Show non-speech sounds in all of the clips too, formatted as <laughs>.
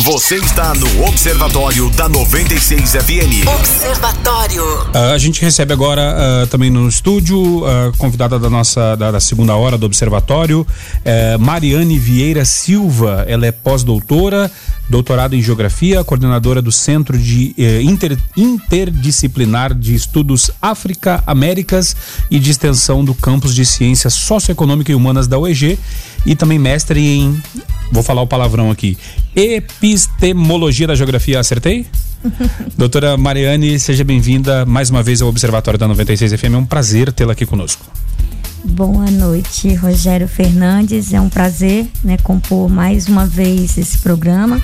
Você está no Observatório da 96 FM. Observatório. Uh, a gente recebe agora uh, também no estúdio, uh, convidada da nossa da, da, segunda hora do Observatório, eh, Mariane Vieira Silva. Ela é pós-doutora, doutorado em Geografia, coordenadora do Centro de eh, Inter, Interdisciplinar de Estudos África, Américas e de Extensão do Campus de Ciências Socioeconômicas e Humanas da UEG e também mestre em, vou falar o palavrão aqui, Epistemologia da Geografia. Acertei? <laughs> Doutora Mariane, seja bem-vinda mais uma vez ao Observatório da 96 FM. É um prazer tê-la aqui conosco. Boa noite, Rogério Fernandes. É um prazer né, compor mais uma vez esse programa,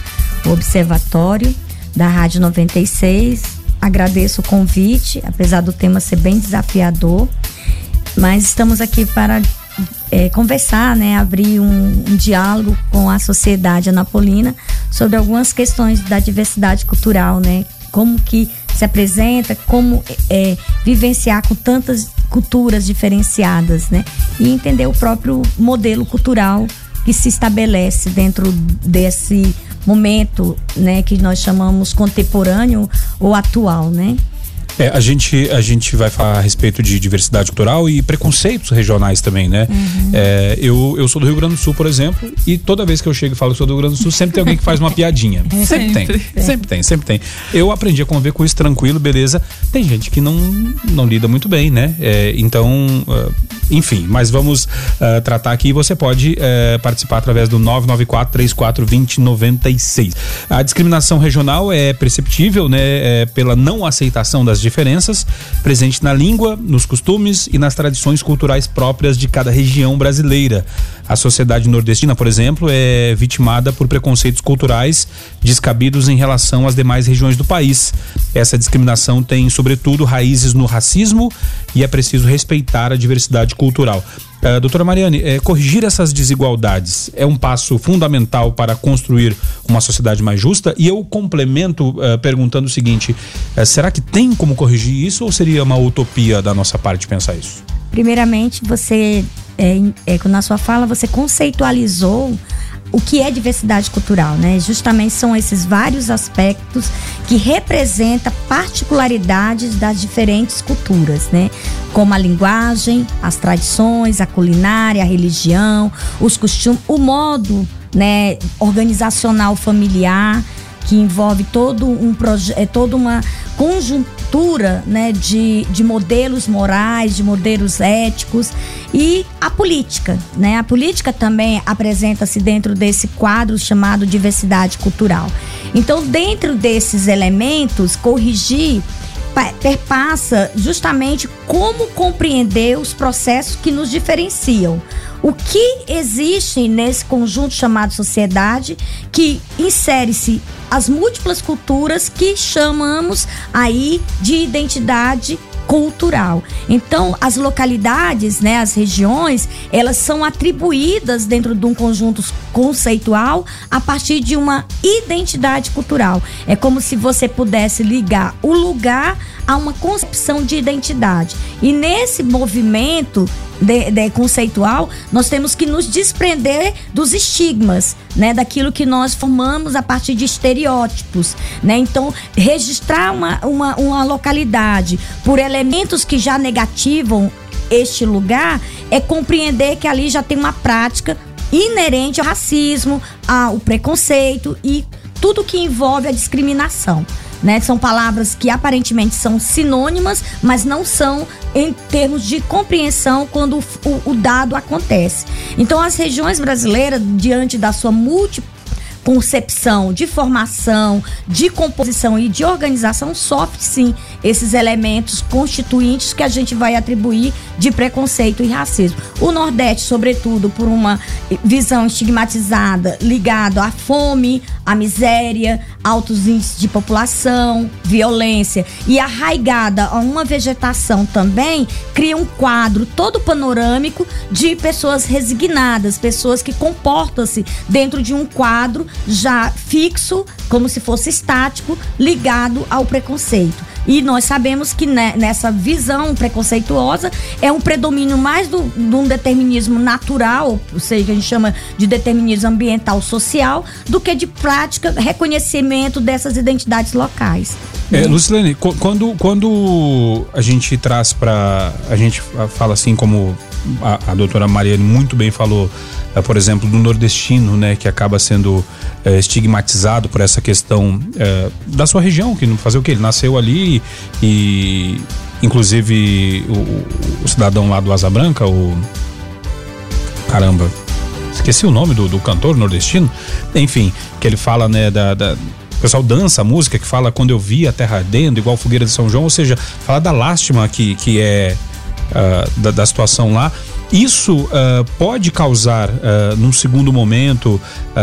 o Observatório da Rádio 96. Agradeço o convite, apesar do tema ser bem desafiador, mas estamos aqui para é, conversar, né, abrir um, um, diálogo com a sociedade anapolina sobre algumas questões da diversidade cultural, né, como que se apresenta, como é, vivenciar com tantas culturas diferenciadas, né, e entender o próprio modelo cultural que se estabelece dentro desse momento, né, que nós chamamos contemporâneo ou atual, né. É, a gente, a gente vai falar a respeito de diversidade cultural e preconceitos regionais também, né? Uhum. É, eu, eu sou do Rio Grande do Sul, por exemplo, e toda vez que eu chego e falo que sou do Rio Grande do Sul, sempre tem alguém que faz uma piadinha. Sempre, <laughs> sempre tem, sempre tem, sempre tem. Eu aprendi a conviver com isso tranquilo, beleza. Tem gente que não, não lida muito bem, né? É, então, uh, enfim, mas vamos uh, tratar aqui. Você pode uh, participar através do 994 34 20 96. A discriminação regional é perceptível, né? É, pela não aceitação das diferenças presente na língua, nos costumes e nas tradições culturais próprias de cada região brasileira. A sociedade nordestina, por exemplo, é vitimada por preconceitos culturais descabidos em relação às demais regiões do país. Essa discriminação tem, sobretudo, raízes no racismo e é preciso respeitar a diversidade cultural. Uh, doutora Mariane, é, corrigir essas desigualdades é um passo fundamental para construir uma sociedade mais justa? E eu complemento uh, perguntando o seguinte: uh, será que tem como corrigir isso ou seria uma utopia da nossa parte pensar isso? Primeiramente, você, é, é, na sua fala, você conceitualizou o que é diversidade cultural, né? Justamente são esses vários aspectos que representam particularidades das diferentes culturas, né? Como a linguagem, as tradições, a culinária, a religião, os costumes, o modo, né, organizacional familiar que envolve todo um é toda uma conjuntura né, de, de modelos morais, de modelos éticos e a política. Né? A política também apresenta-se dentro desse quadro chamado diversidade cultural. Então, dentro desses elementos, corrigir perpassa justamente como compreender os processos que nos diferenciam. O que existe nesse conjunto chamado sociedade que insere-se as múltiplas culturas que chamamos aí de identidade cultural. Então, as localidades, né, as regiões, elas são atribuídas dentro de um conjunto conceitual a partir de uma identidade cultural. É como se você pudesse ligar o lugar a uma concepção de identidade. E nesse movimento de, de, conceitual, nós temos que nos desprender dos estigmas, né? Daquilo que nós formamos a partir de estereótipos, né? Então, registrar uma, uma, uma localidade por elementos que já negativam este lugar é compreender que ali já tem uma prática inerente ao racismo, ao preconceito e tudo que envolve a discriminação né? São palavras que aparentemente são sinônimas, mas não são em termos de compreensão quando o, o dado acontece. Então, as regiões brasileiras, diante da sua múltipla concepção, de formação, de composição e de organização sofre sim esses elementos constituintes que a gente vai atribuir de preconceito e racismo. O Nordeste, sobretudo, por uma visão estigmatizada ligada à fome, à miséria, altos índices de população, violência e arraigada a uma vegetação também, cria um quadro todo panorâmico de pessoas resignadas, pessoas que comportam-se dentro de um quadro já fixo, como se fosse estático, ligado ao preconceito. E nós sabemos que né, nessa visão preconceituosa é um predomínio mais do, de um determinismo natural, ou seja, a gente chama de determinismo ambiental social, do que de prática reconhecimento dessas identidades locais. É, Lucilene, quando, quando a gente traz para. A gente fala assim, como a, a doutora Mariane muito bem falou, por exemplo, do nordestino, né, que acaba sendo é, estigmatizado por essa questão é, da sua região, que não fazer o que? Ele nasceu ali e. Inclusive, o, o cidadão lá do Asa Branca, o. Caramba, esqueci o nome do, do cantor nordestino, enfim, que ele fala, né, da, da o pessoal dança a música que fala quando eu vi a terra ardendo, igual fogueira de São João, ou seja, fala da lástima que, que é uh, da, da, situação lá. Isso uh, pode causar, uh, num segundo momento,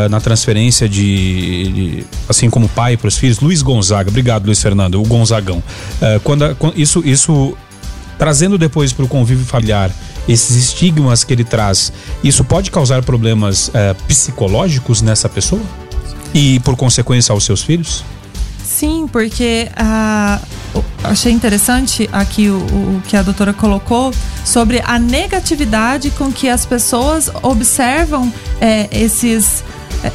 na transferência de, de, assim como pai para os filhos, Luiz Gonzaga, obrigado Luiz Fernando, o Gonzagão. quando, quando isso, isso trazendo depois para o convívio familiar esses estigmas que ele traz, isso pode causar problemas psicológicos nessa pessoa? e, por consequência, aos seus filhos? Sim, porque ah, achei interessante aqui o, o, que a doutora colocou sobre a negatividade com que as pessoas observam é, esses,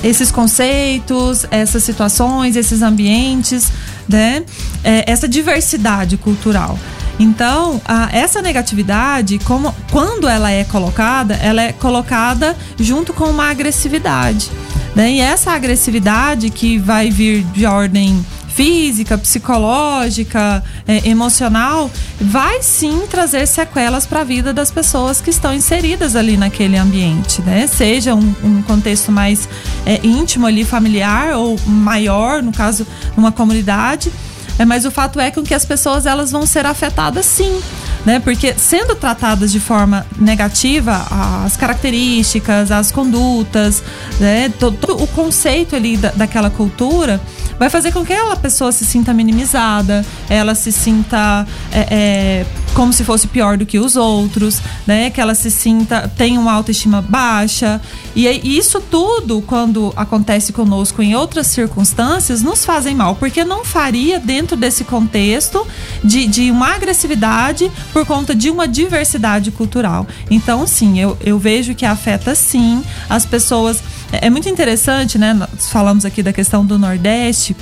esses conceitos, essas situações, esses ambientes, né? É, essa diversidade cultural. Então, a, essa negatividade, como, quando ela é colocada, ela é colocada junto com uma agressividade. Né? E essa agressividade que vai vir de ordem física, psicológica, é, emocional, vai sim trazer sequelas para a vida das pessoas que estão inseridas ali naquele ambiente, né? Seja um, um contexto mais é, íntimo ali, familiar ou maior, no caso, numa comunidade. É, mas o fato é que as pessoas elas vão ser afetadas sim né? Porque sendo tratadas de forma negativa, as características, as condutas, né? Todo, todo o conceito ali da, daquela cultura vai fazer com que aquela pessoa se sinta minimizada, ela se sinta é, é, como se fosse pior do que os outros, né? Que ela se sinta, tenha uma autoestima baixa. E isso tudo, quando acontece conosco em outras circunstâncias, nos fazem mal, porque não faria dentro desse contexto de, de uma agressividade por conta de uma diversidade cultural. Então, sim, eu, eu vejo que afeta sim as pessoas. É, é muito interessante, né? Nós falamos aqui da questão do Nordeste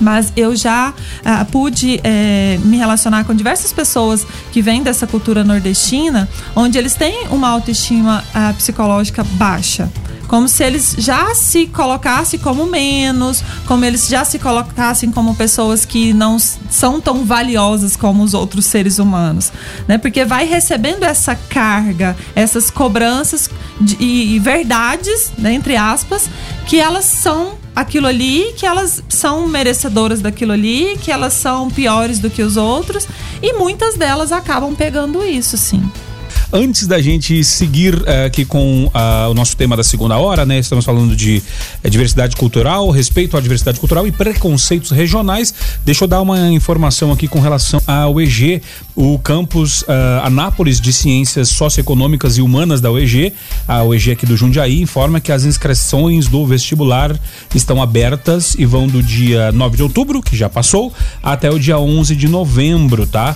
mas eu já ah, pude eh, me relacionar com diversas pessoas que vêm dessa cultura nordestina, onde eles têm uma autoestima ah, psicológica baixa como se eles já se colocassem como menos, como eles já se colocassem como pessoas que não são tão valiosas como os outros seres humanos, né? Porque vai recebendo essa carga, essas cobranças de, e, e verdades, né, entre aspas, que elas são aquilo ali, que elas são merecedoras daquilo ali, que elas são piores do que os outros, e muitas delas acabam pegando isso, sim. Antes da gente seguir uh, aqui com uh, o nosso tema da segunda hora, né? Estamos falando de uh, diversidade cultural, respeito à diversidade cultural e preconceitos regionais. Deixa eu dar uma informação aqui com relação ao EG, o campus Anápolis de Ciências Socioeconômicas e Humanas da UEG, a UEG aqui do Jundiaí, informa que as inscrições do vestibular estão abertas e vão do dia 9 de outubro, que já passou, até o dia 11 de novembro, tá?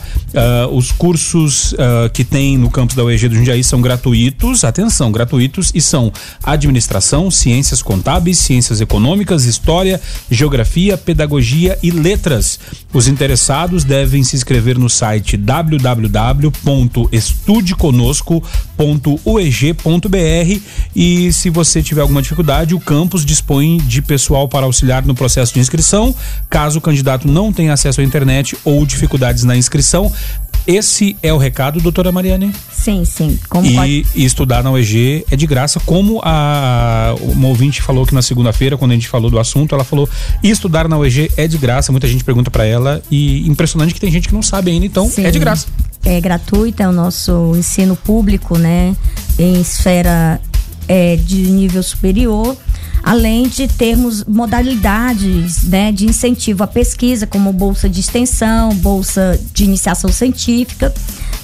os cursos que tem no campus da UEG do Jundiaí são gratuitos, atenção, gratuitos e são administração, ciências contábeis, ciências econômicas, história, geografia, pedagogia e letras. Os interessados devem se inscrever no site www.estudeconosco.ueg.br e se você tiver alguma dificuldade, o campus dispõe de pessoal para auxiliar no processo de inscrição. Caso o candidato não tenha acesso à internet ou dificuldades na inscrição, esse é o recado, doutora Mariane? Sim, sim. Como e, pode... e estudar na UEG é de graça, como a uma ouvinte falou que na segunda-feira, quando a gente falou do assunto, ela falou: estudar na UEG é de graça. Muita gente pergunta para ela e impressionante que tem gente que não sabe ainda, então sim. é de graça. É gratuito, é o nosso ensino público, né? Em esfera é, de nível superior além de termos modalidades né, de incentivo à pesquisa, como bolsa de extensão, bolsa de iniciação científica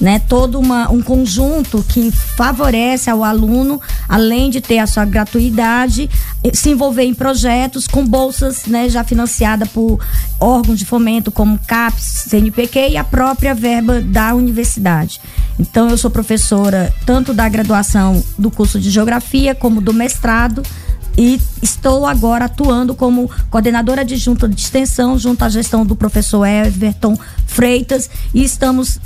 né? Todo uma, um conjunto que favorece ao aluno, além de ter a sua gratuidade, se envolver em projetos com bolsas, né, já financiada por órgãos de fomento como CAPES, CNPq e a própria verba da universidade. Então eu sou professora tanto da graduação do curso de geografia como do mestrado e estou agora atuando como coordenadora adjunta de extensão junto à gestão do professor Everton Freitas e estamos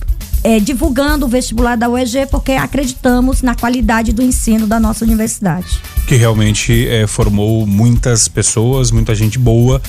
é, divulgando o vestibular da UEG porque acreditamos na qualidade do ensino da nossa universidade. Que realmente é, formou muitas pessoas, muita gente boa.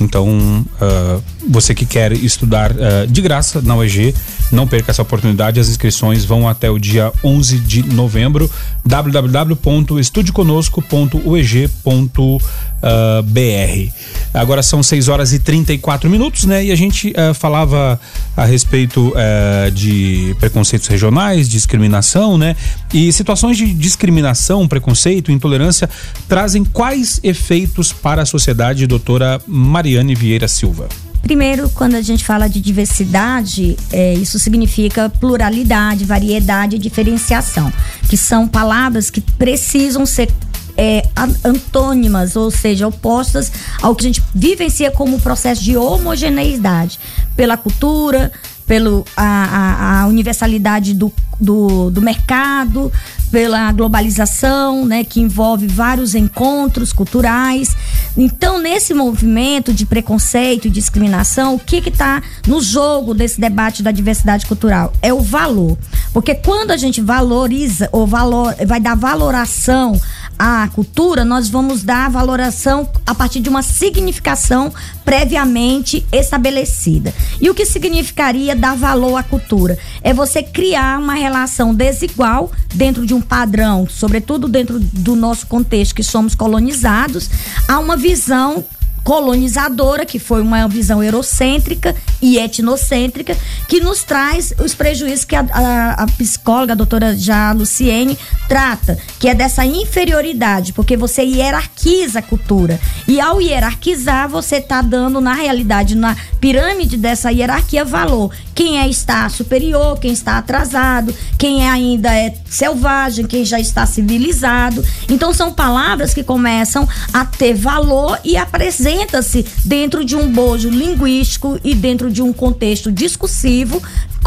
Então, uh, você que quer estudar uh, de graça na UEG, não perca essa oportunidade. As inscrições vão até o dia 11 de novembro. www.estudeconosco.ueg.br. Agora são 6 horas e 34 minutos, né? E a gente uh, falava a respeito uh, de preconceitos regionais, discriminação, né? E situações de discriminação, preconceito, intolerância trazem quais efeitos para a sociedade, doutora Mariane Vieira Silva? Primeiro, quando a gente fala de diversidade, é, isso significa pluralidade, variedade e diferenciação, que são palavras que precisam ser é, antônimas, ou seja, opostas ao que a gente vivencia como processo de homogeneidade pela cultura, pela a, a, a universalidade do, do, do, mercado, pela globalização, né, que envolve vários encontros culturais. Então, nesse movimento de preconceito e discriminação, o que está no jogo desse debate da diversidade cultural? É o valor. Porque quando a gente valoriza ou valor, vai dar valoração à cultura, nós vamos dar valoração a partir de uma significação previamente estabelecida. E o que significaria dar valor à cultura? É você criar uma relação desigual dentro de um padrão, sobretudo dentro do nosso contexto que somos colonizados, a uma visão colonizadora, que foi uma visão eurocêntrica e etnocêntrica, que nos traz os prejuízos que a, a, a psicóloga, a doutora Já Luciene, trata, que é dessa inferioridade, porque você hierarquiza a cultura. E ao hierarquizar, você está dando, na realidade, na pirâmide dessa hierarquia, valor. Quem é está superior, quem está atrasado, quem é ainda é selvagem, quem já está civilizado. Então, são palavras que começam a ter valor e apresentam apresenta-se dentro de um bojo linguístico e dentro de um contexto discursivo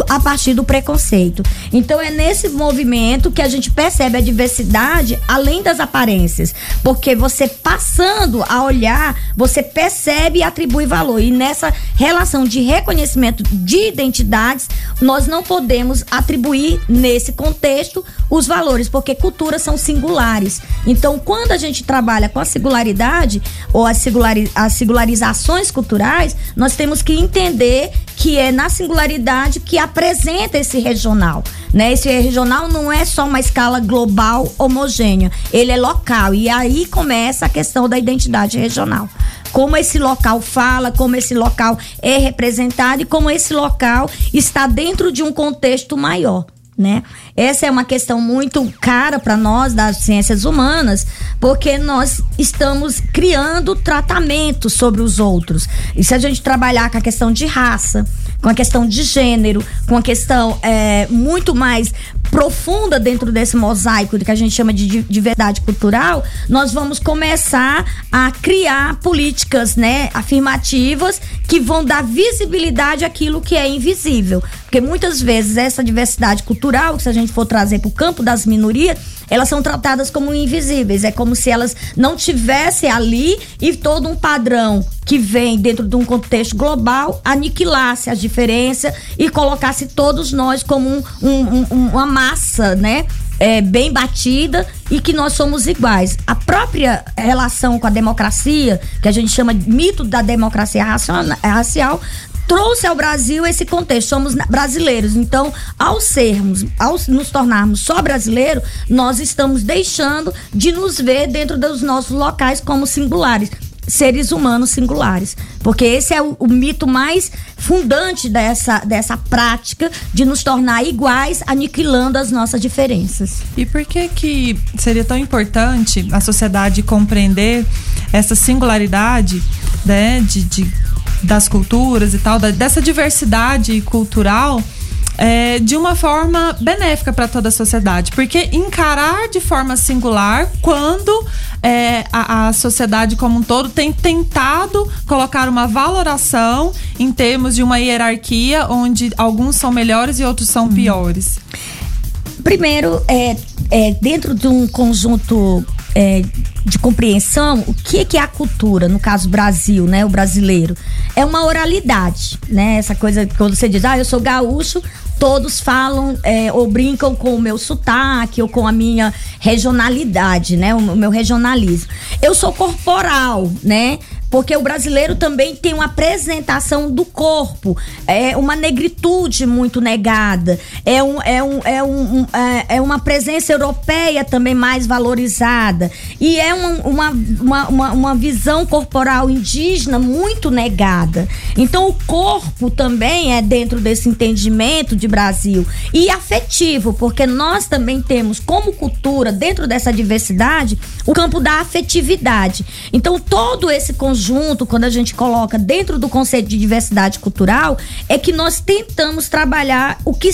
a partir do preconceito. Então é nesse movimento que a gente percebe a diversidade além das aparências, porque você passando a olhar, você percebe e atribui valor. E nessa relação de reconhecimento de identidades, nós não podemos atribuir nesse contexto os valores, porque culturas são singulares. Então, quando a gente trabalha com a singularidade ou as, singulari as singularizações culturais, nós temos que entender que é na singularidade que apresenta esse regional. Né? Esse regional não é só uma escala global homogênea, ele é local. E aí começa a questão da identidade regional. Como esse local fala, como esse local é representado e como esse local está dentro de um contexto maior né? Essa é uma questão muito cara para nós das ciências humanas, porque nós estamos criando tratamentos sobre os outros. E se a gente trabalhar com a questão de raça, com a questão de gênero, com a questão é, muito mais profunda dentro desse mosaico que a gente chama de diversidade cultural, nós vamos começar a criar políticas, né, afirmativas que vão dar visibilidade àquilo que é invisível. Porque muitas vezes essa diversidade cultural, se a gente for trazer para o campo das minorias, elas são tratadas como invisíveis. É como se elas não tivessem ali e todo um padrão que vem dentro de um contexto global aniquilasse as diferenças e colocasse todos nós como um, um, um, uma massa, né? É, bem batida e que nós somos iguais. A própria relação com a democracia, que a gente chama de mito da democracia racial, trouxe ao Brasil esse contexto. Somos brasileiros. Então, ao sermos, ao nos tornarmos só brasileiros, nós estamos deixando de nos ver dentro dos nossos locais como singulares seres humanos singulares. Porque esse é o, o, mito mais fundante dessa, dessa prática de nos tornar iguais, aniquilando as nossas diferenças. E por que que seria tão importante a sociedade compreender essa singularidade né, de, de das culturas e tal, da, dessa diversidade cultural? é, de uma forma benéfica para toda a sociedade. Porque encarar de forma singular quando é, a, a, sociedade como um todo tem tentado colocar uma valoração em termos de uma hierarquia onde alguns são melhores e outros são piores. Primeiro, é, é dentro de um conjunto é, de compreensão, o que, que é a cultura, no caso Brasil, né, o brasileiro, é uma oralidade, né, essa coisa quando você diz, ah, eu sou gaúcho, todos falam é, ou brincam com o meu sotaque ou com a minha regionalidade, né? O meu regionalismo. Eu sou corporal, né? Porque o brasileiro também tem uma apresentação do corpo, é uma negritude muito negada, é, um, é, um, é, um, é, é uma presença europeia também mais valorizada, e é uma, uma, uma, uma visão corporal indígena muito negada. Então, o corpo também é dentro desse entendimento de Brasil e afetivo, porque nós também temos como cultura, dentro dessa diversidade, o campo da afetividade. Então, todo esse conjunto quando a gente coloca dentro do conceito de diversidade cultural, é que nós tentamos trabalhar o que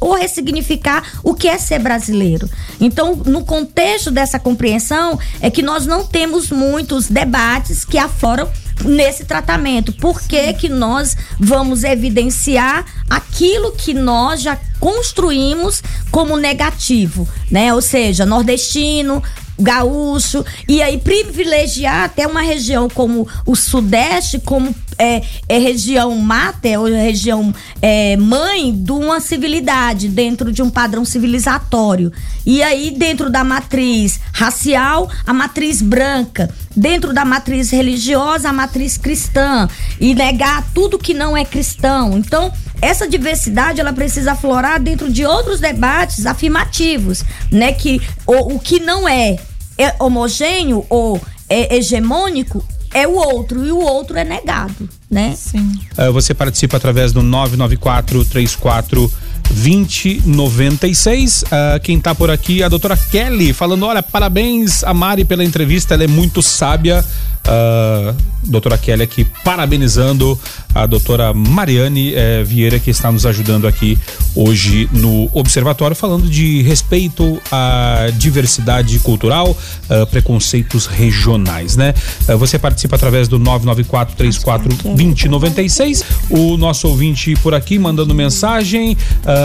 ou ressignificar o que é ser brasileiro. Então, no contexto dessa compreensão, é que nós não temos muitos debates que afloram nesse tratamento. Por que, que nós vamos evidenciar aquilo que nós já construímos como negativo, né? Ou seja, nordestino, gaúcho, e aí privilegiar até uma região como o Sudeste, como é, é região mater, ou região é, mãe de uma civilidade, dentro de um padrão civilizatório. E aí, dentro da matriz racial, a matriz branca, dentro da matriz religiosa, a matriz cristã, e negar tudo que não é cristão. Então, essa diversidade ela precisa aflorar dentro de outros debates afirmativos, né? Que o, o que não é, é homogêneo ou é hegemônico é o outro e o outro é negado, né? Sim. Uh, você participa através do 994 34 2096. Uh, quem tá por aqui é a doutora Kelly, falando: olha, parabéns a Mari pela entrevista, ela é muito sábia. Uh, doutora Kelly aqui parabenizando a doutora Mariane eh, Vieira que está nos ajudando aqui hoje no Observatório falando de respeito à diversidade cultural, uh, preconceitos regionais, né? Uh, você participa através do 994 34 2096. O nosso ouvinte por aqui mandando mensagem,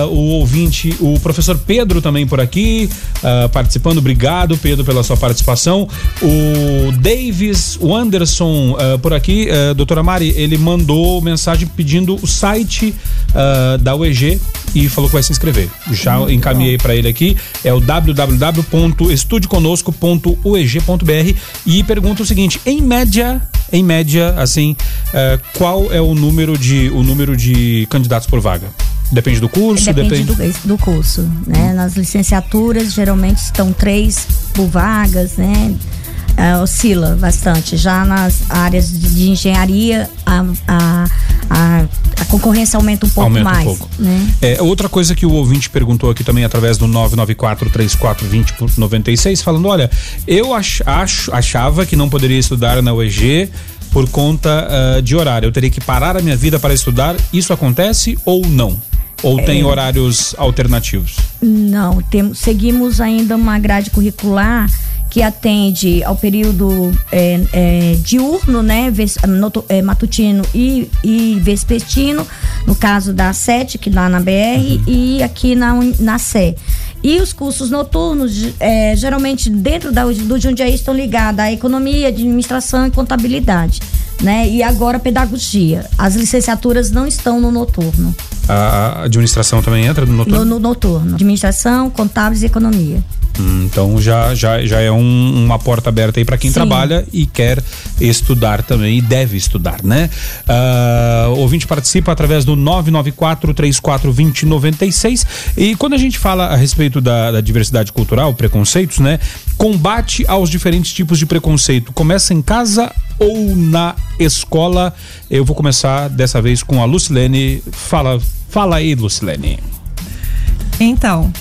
o ouvinte, o professor Pedro também por aqui participando. Obrigado, Pedro, pela sua participação. O Davis, o Anderson uh, por aqui, uh, doutora Mari, ele mandou mensagem pedindo o site uh, da UEG e falou que vai se inscrever. Já Muito encaminhei para ele aqui, é o www.estudeconosco.ueg.br e pergunta o seguinte: em média, em média, assim, uh, qual é o número de o número de candidatos por vaga? Depende do curso? Depende, depende... Do, do, curso, né? Nas licenciaturas geralmente estão três por vagas, né? uh, oscila bastante. Já nas áreas de, engenharia, a, a, a, a, concorrência aumenta um pouco aumenta mais. Um pouco. Né? É, outra coisa que o ouvinte perguntou aqui também através do 994-3420-96, falando: olha, eu ach, acho, achava que não poderia estudar na UEG por conta uh, de horário. Eu teria que parar a minha vida para estudar. Isso acontece ou não? Ou tem é. horários alternativos? Não, temos, seguimos ainda uma grade curricular que atende ao período é, é, diurno, né, noto, é, matutino e, e vespertino, no caso da SET, que lá na BR, uhum. e aqui na, na Sé. E os cursos noturnos, é, geralmente dentro da, do Jundiaí, estão ligados à economia, administração e contabilidade. Né? E agora pedagogia. As licenciaturas não estão no noturno. A administração também entra no noturno? No, no noturno. Administração, contábeis e economia. Hum, então já, já, já é um, uma porta aberta aí para quem Sim. trabalha e quer estudar também e deve estudar, né? Uh, o ouvinte participa através do 994 3420 96 e quando a gente fala a respeito da, da diversidade cultural, preconceitos, né? Combate aos diferentes tipos de preconceito começa em casa ou na escola? Eu vou começar dessa vez com a Lucilene. Fala, fala aí, Lucilene. Então,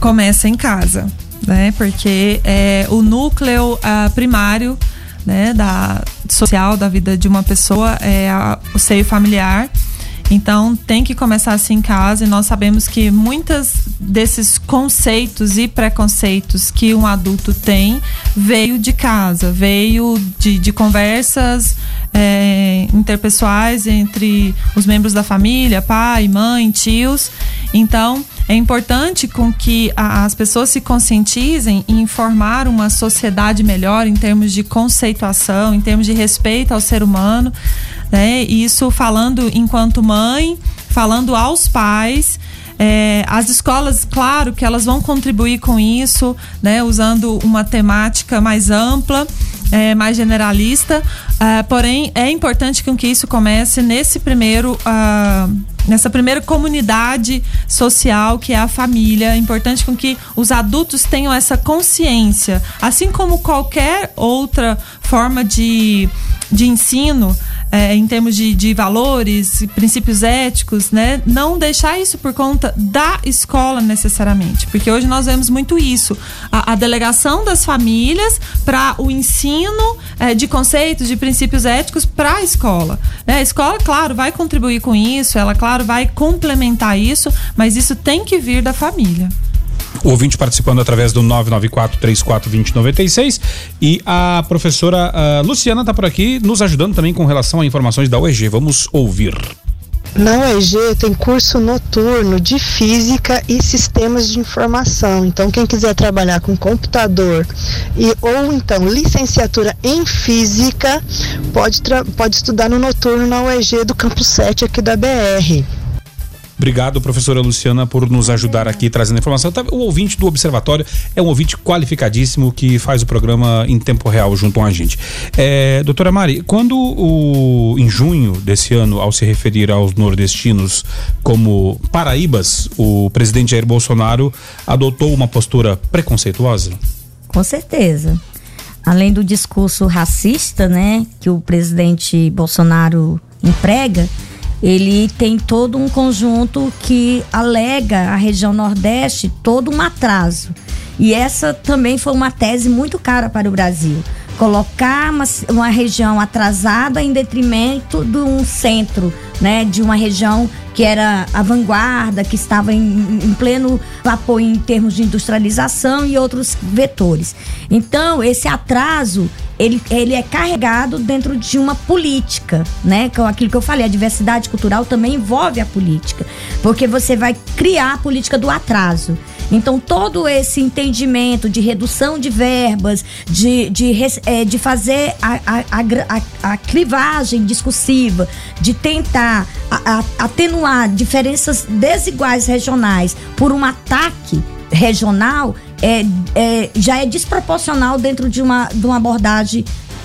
começa em casa, né? Porque é o núcleo uh, primário né, da social da vida de uma pessoa é a, o seio familiar. Então tem que começar assim em casa e nós sabemos que muitas desses conceitos e preconceitos que um adulto tem veio de casa, veio de, de conversas é, interpessoais entre os membros da família, pai, mãe, tios. Então é importante com que a, as pessoas se conscientizem em formar uma sociedade melhor em termos de conceituação, em termos de respeito ao ser humano, né? Isso falando enquanto mãe, falando aos pais. É, as escolas, claro que elas vão contribuir com isso, né, usando uma temática mais ampla, é, mais generalista. Uh, porém, é importante que isso comece nesse primeiro. Uh, nessa primeira comunidade social que é a família. É importante com que os adultos tenham essa consciência, assim como qualquer outra forma de, de ensino. É, em termos de, de valores, princípios éticos, né? Não deixar isso por conta da escola necessariamente, porque hoje nós vemos muito isso, a, a delegação das famílias para o ensino é, de conceitos, de princípios éticos para a escola. Né? A escola, claro, vai contribuir com isso, ela, claro, claro, vai complementar isso, mas isso tem que vir da família. O ouvinte participando através do 994-342096 e a professora uh, Luciana está por aqui nos ajudando também com relação a informações da UEG. Vamos ouvir. Na UEG tem curso noturno de física e sistemas de informação. Então, quem quiser trabalhar com computador e ou então licenciatura em física, pode, pode estudar no noturno na UEG do Campo 7 aqui da BR. Obrigado, professora Luciana, por nos ajudar aqui trazendo informação. Tá, o ouvinte do Observatório é um ouvinte qualificadíssimo que faz o programa em tempo real junto com a gente. É, doutora Mari, quando o, em junho desse ano, ao se referir aos nordestinos como paraíbas, o presidente Jair Bolsonaro adotou uma postura preconceituosa? Com certeza. Além do discurso racista, né, que o presidente Bolsonaro emprega, ele tem todo um conjunto que alega a região Nordeste todo um atraso. E essa também foi uma tese muito cara para o Brasil. Colocar uma, uma região atrasada em detrimento de um centro, né, de uma região que era a vanguarda, que estava em, em pleno apoio em termos de industrialização e outros vetores. Então, esse atraso ele, ele é carregado dentro de uma política, né? Com aquilo que eu falei, a diversidade cultural também envolve a política, porque você vai criar a política do atraso. Então, todo esse entendimento de redução de verbas, de, de, é, de fazer a, a, a, a, discursiva, de tentar atenuar diferenças desiguais regionais por um ataque regional, é, é, já é desproporcional dentro de uma, de uma abordagem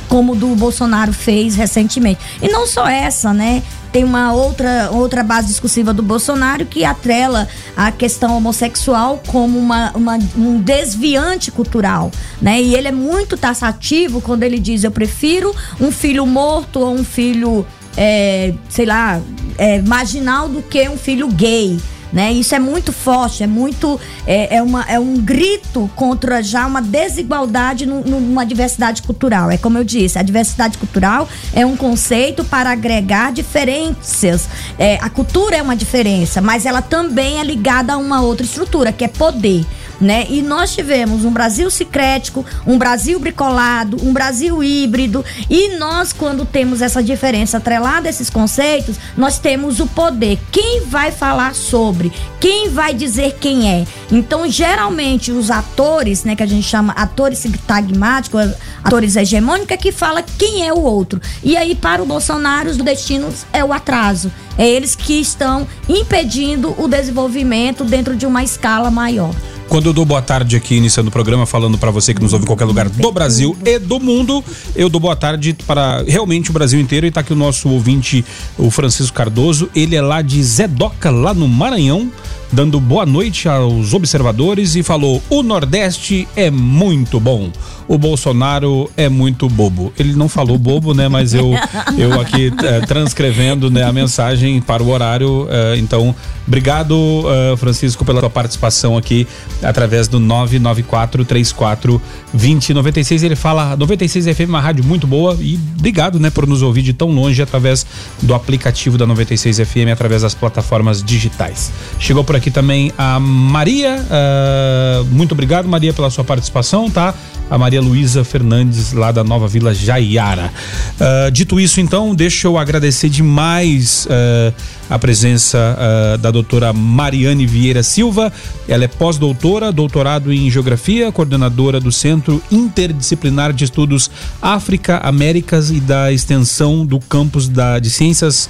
como do Bolsonaro fez recentemente. E não só essa, né? Tem uma outra, outra base discursiva do Bolsonaro que atrela a questão homossexual como uma, uma, um desviante cultural, né? E ele é muito taxativo quando ele diz: eu prefiro um filho morto ou um filho, é, sei lá, é, marginal do que um filho gay né? Isso é muito forte, é muito é, é, uma, é um grito contra já uma desigualdade numa diversidade cultural. É como eu disse, a diversidade cultural é um conceito para agregar diferenças. É, a cultura é uma diferença, mas ela também é ligada a uma outra estrutura que é poder né? E nós tivemos um Brasil sicrético, um Brasil bricolado, um Brasil híbrido, e nós quando temos essa diferença atrelada a esses conceitos, nós temos o poder. Quem vai falar sobre? Quem vai dizer quem é? Então, geralmente os atores, né, que a gente chama atores sintagmáticos, atores hegemônicos, é que fala quem é o outro. E aí para o Bolsonaro, os destinos é o atraso. É eles que estão impedindo o desenvolvimento dentro de uma escala maior. Quando eu dou boa tarde aqui, iniciando o programa, falando para você que nos ouve em qualquer lugar do Brasil e do mundo, eu dou boa tarde para realmente o Brasil inteiro. E tá aqui o nosso ouvinte, o Francisco Cardoso. Ele é lá de Zedoca, lá no Maranhão. Dando boa noite aos observadores e falou: o Nordeste é muito bom. O Bolsonaro é muito bobo. Ele não falou bobo, né? Mas eu, <laughs> eu aqui é, transcrevendo né, a mensagem para o horário. É, então, obrigado, é, Francisco, pela sua participação aqui através do 994 34 2096. Ele fala 96 FM, uma rádio muito boa e obrigado, né, por nos ouvir de tão longe através do aplicativo da 96 FM, através das plataformas digitais. Chegou por aqui também a Maria. Uh, muito obrigado, Maria, pela sua participação, tá? A Maria Luísa Fernandes, lá da Nova Vila Jaiara. Uh, dito isso, então, deixa eu agradecer demais uh, a presença da doutora Mariane Vieira Silva. Ela é pós-doutora, doutorado em Geografia, coordenadora do Centro Interdisciplinar de Estudos África, Américas e da Extensão do Campus da, de Ciências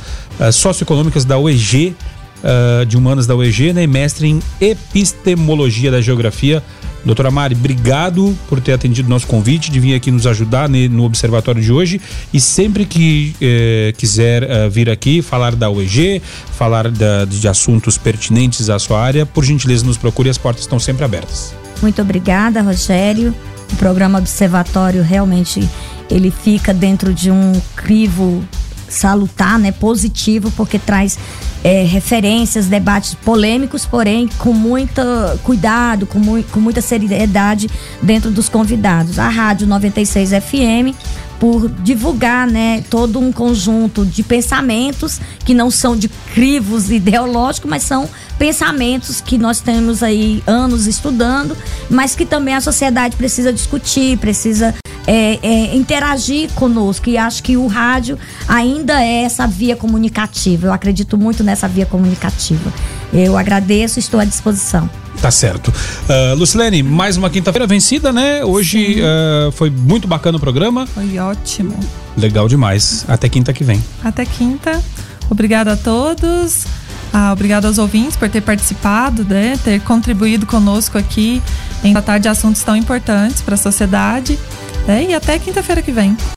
Socioeconômicas da UEG uh, de Humanas da UEG, né? Mestre em Epistemologia da Geografia. Doutora Mari, obrigado por ter atendido nosso convite, de vir aqui nos ajudar né, no observatório de hoje. E sempre que eh, quiser uh, vir aqui falar da UEG, falar da, de assuntos pertinentes à sua área, por gentileza nos procure, as portas estão sempre abertas. Muito obrigada, Rogério. O programa Observatório realmente ele fica dentro de um crivo salutar, né, positivo, porque traz é, referências, debates polêmicos, porém com muita cuidado, com, mu com muita seriedade dentro dos convidados. A Rádio 96 FM por divulgar, né, todo um conjunto de pensamentos que não são de crivos ideológicos, mas são pensamentos que nós temos aí anos estudando, mas que também a sociedade precisa discutir, precisa é, é, interagir conosco. E acho que o rádio ainda é essa via comunicativa. Eu acredito muito nessa via comunicativa. Eu agradeço estou à disposição. Tá certo. Uh, Lucilene, mais uma quinta-feira vencida, né? Hoje uh, foi muito bacana o programa. Foi ótimo. Legal demais. Até quinta que vem. Até quinta. Obrigada a todos. Ah, obrigado aos ouvintes por ter participado, né? ter contribuído conosco aqui em tratar de assuntos tão importantes para a sociedade. É, e até quinta-feira que vem.